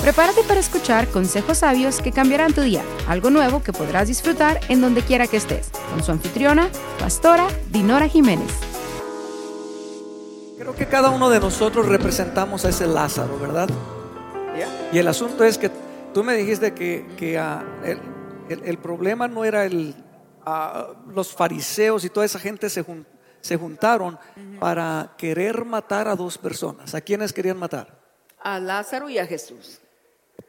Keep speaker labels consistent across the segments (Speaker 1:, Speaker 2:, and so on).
Speaker 1: Prepárate para escuchar consejos sabios que cambiarán tu día, algo nuevo que podrás disfrutar en donde quiera que estés, con su anfitriona, pastora Dinora Jiménez.
Speaker 2: Creo que cada uno de nosotros representamos a ese Lázaro, ¿verdad? Y el asunto es que tú me dijiste que, ah, el, problema no era el, ah, los fariseos y toda esa gente se, se juntaron para querer matar a dos personas. ¿A quiénes querían matar?
Speaker 3: A Lázaro y a Jesús.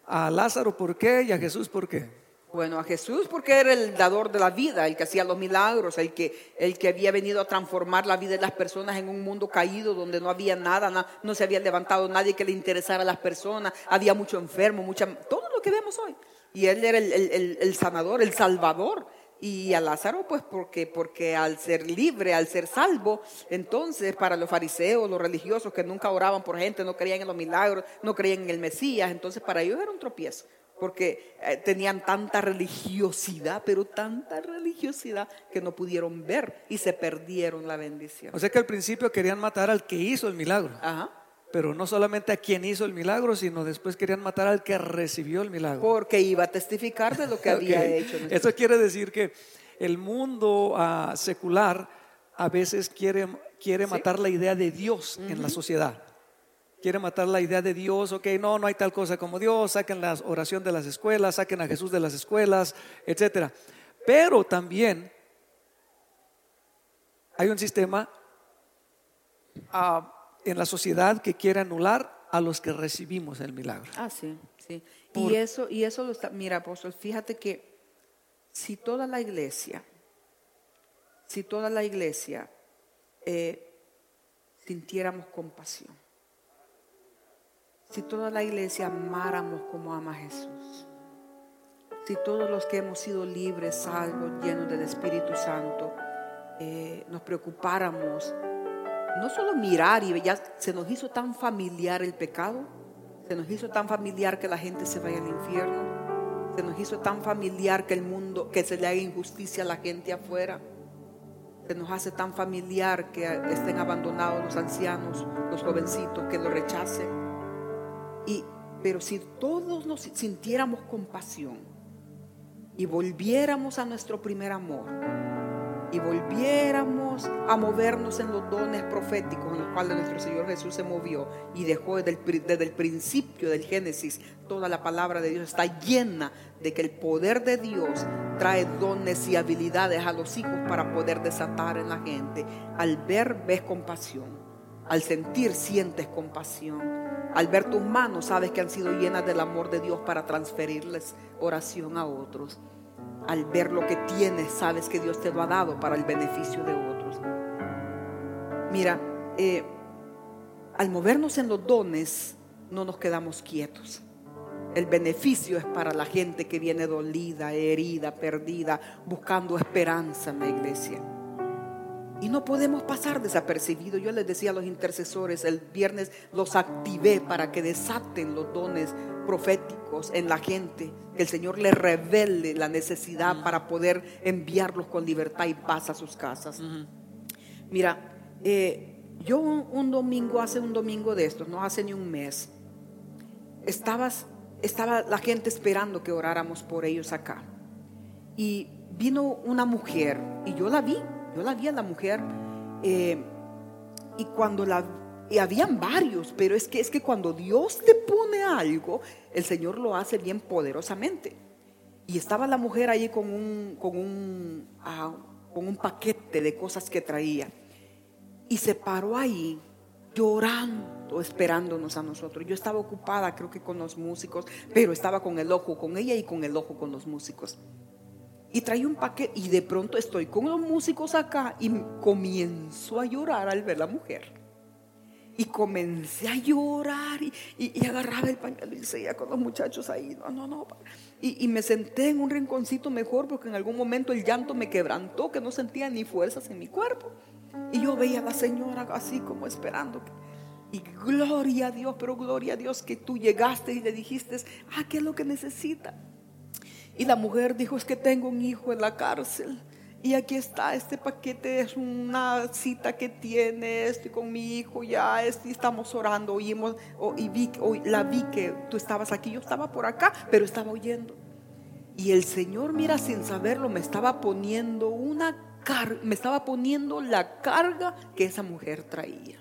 Speaker 2: A Lázaro, ¿por qué? Y a Jesús, ¿por qué?
Speaker 3: Bueno, a Jesús porque era el dador de la vida, el que hacía los milagros, el que, el que había venido a transformar la vida de las personas en un mundo caído donde no había nada, no, se había levantado nadie que le interesara a las personas, había mucho enfermo, mucha, todo lo que vemos hoy. Y él era el, el sanador, el salvador. Y a Lázaro, pues porque, porque al ser libre, al ser salvo, entonces para los fariseos, los religiosos que nunca oraban por gente, no creían en los milagros, no creían en el Mesías, entonces para ellos era un tropiezo porque eh, tenían tanta religiosidad, pero tanta religiosidad que no pudieron ver y se perdieron la bendición.
Speaker 2: O sea que al principio querían matar al que hizo el milagro. Ajá. Pero no solamente a quien hizo el milagro, sino después querían matar al que recibió el milagro.
Speaker 3: Porque iba a testificar de lo que había hecho.
Speaker 2: Eso quiere decir que el mundo ah, secular a veces quiere, quiere matar la idea de Dios en la sociedad quiere matar la idea de Dios, ok, no, no hay tal cosa como Dios, saquen la oración de las escuelas, saquen a Jesús de las escuelas, etc. Pero también hay un sistema ah, en la sociedad que quiere anular a los que recibimos el milagro.
Speaker 3: Ah, sí, sí. y eso, y eso lo está, mira, apóstol, fíjate que si toda la iglesia, si toda la iglesia eh, sintiéramos compasión, si toda la iglesia amáramos como ama Jesús, si todos los que hemos sido libres, salvos, llenos del Espíritu Santo, eh, nos preocupáramos, no solo mirar y ya se nos hizo tan familiar el pecado, se nos hizo tan familiar que la gente se vaya al infierno, se nos hizo tan familiar que el mundo, que se le haga injusticia a la gente afuera, se nos hace tan familiar que estén abandonados los ancianos, los jovencitos, que lo rechacen. Pero si todos nos sintiéramos compasión y volviéramos a nuestro primer amor y volviéramos a movernos en los dones proféticos en los cuales nuestro Señor Jesús se movió y dejó desde el, desde el principio del Génesis, toda la palabra de Dios está llena de que el poder de Dios trae dones y habilidades a los hijos para poder desatar en la gente. Al ver ves compasión, al sentir sientes compasión al ver tus manos, sabes que han sido llenas del amor de Dios para transferirles oración a otros. Al ver lo que tienes, sabes que Dios te lo ha dado para el beneficio de otros. Mira, eh, al movernos en los dones, no nos quedamos quietos. El beneficio es para la gente que viene dolida, herida, perdida, buscando esperanza en la iglesia. Y no podemos pasar desapercibido. Yo les decía a los intercesores, el viernes los activé para que desaten los dones proféticos en la gente, que el Señor les revele la necesidad para poder enviarlos con libertad y paz a sus casas. Mira, eh, yo un, domingo, hace un domingo de estos, no hace ni un mes, estabas, estaba la gente esperando que oráramos por ellos acá. Y vino una mujer y yo la vi yo la vi a la mujer eh, y cuando la y habían varios, pero es que es que cuando Dios te pone algo, el Señor lo hace bien poderosamente. Y estaba la mujer ahí con un con un ah, con un paquete de cosas que traía y se paró ahí llorando, esperándonos a nosotros. Yo estaba ocupada, creo que con los músicos, pero estaba con el ojo con ella y con el ojo con los músicos y trae un paquete y de pronto estoy con los músicos acá y comienzo a llorar al ver la mujer. Y comencé a llorar y, agarraba el pañuelo y seguía con los muchachos ahí. No, no, no. Y, y, me senté en un rinconcito mejor porque en algún momento el llanto me quebrantó, que no sentía ni fuerzas en mi cuerpo. Y yo veía a la señora así como esperando. Y gloria a Dios, pero gloria a Dios que tú llegaste y le dijiste, ah, ¿qué es lo que necesita? Y la mujer dijo, es que tengo un hijo en la cárcel Y aquí está, este paquete es una cita que tiene, estoy con mi hijo ya, estamos orando, oímos, y vi, la vi que tú estabas aquí, yo estaba por acá, pero estaba oyendo. Y el Señor, mira, sin saberlo, me estaba poniendo una carga, me estaba poniendo la carga que esa mujer traía.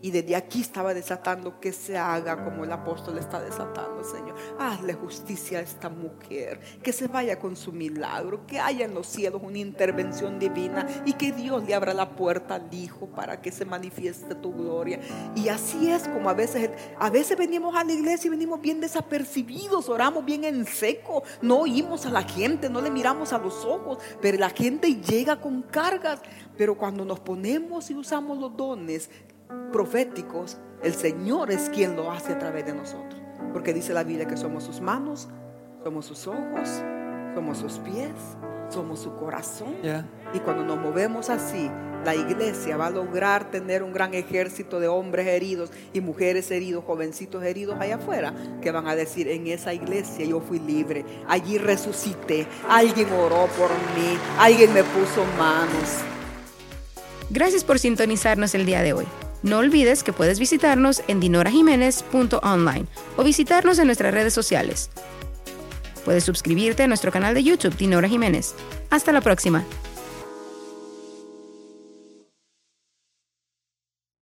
Speaker 3: Y desde aquí estaba desatando que se haga como el apóstol está desatando, Señor. Hazle justicia a esta mujer, que se vaya con su milagro, que haya en los cielos una intervención divina y que Dios le abra la puerta al Hijo para que se manifieste tu gloria. Y así es como a veces, a veces venimos a la iglesia y venimos bien desapercibidos, oramos bien en seco, no oímos a la gente, no le miramos a los ojos, pero la gente llega con cargas. Pero cuando nos ponemos y usamos los dones, proféticos, el Señor es quien lo hace a través de nosotros. Porque dice la Biblia que somos sus manos, somos sus ojos, somos sus pies, somos su corazón. Y cuando nos movemos así, la iglesia va a lograr tener un gran ejército de hombres heridos y mujeres heridos, jovencitos heridos allá afuera, que van a decir, en esa iglesia yo fui libre, allí resucité, alguien oró por mí, alguien me puso manos.
Speaker 1: Gracias por sintonizarnos el día de hoy. No olvides que puedes visitarnos en dinorajiménez.online o visitarnos en nuestras redes sociales. Puedes suscribirte a nuestro canal de YouTube Dinora Jiménez. Hasta la próxima.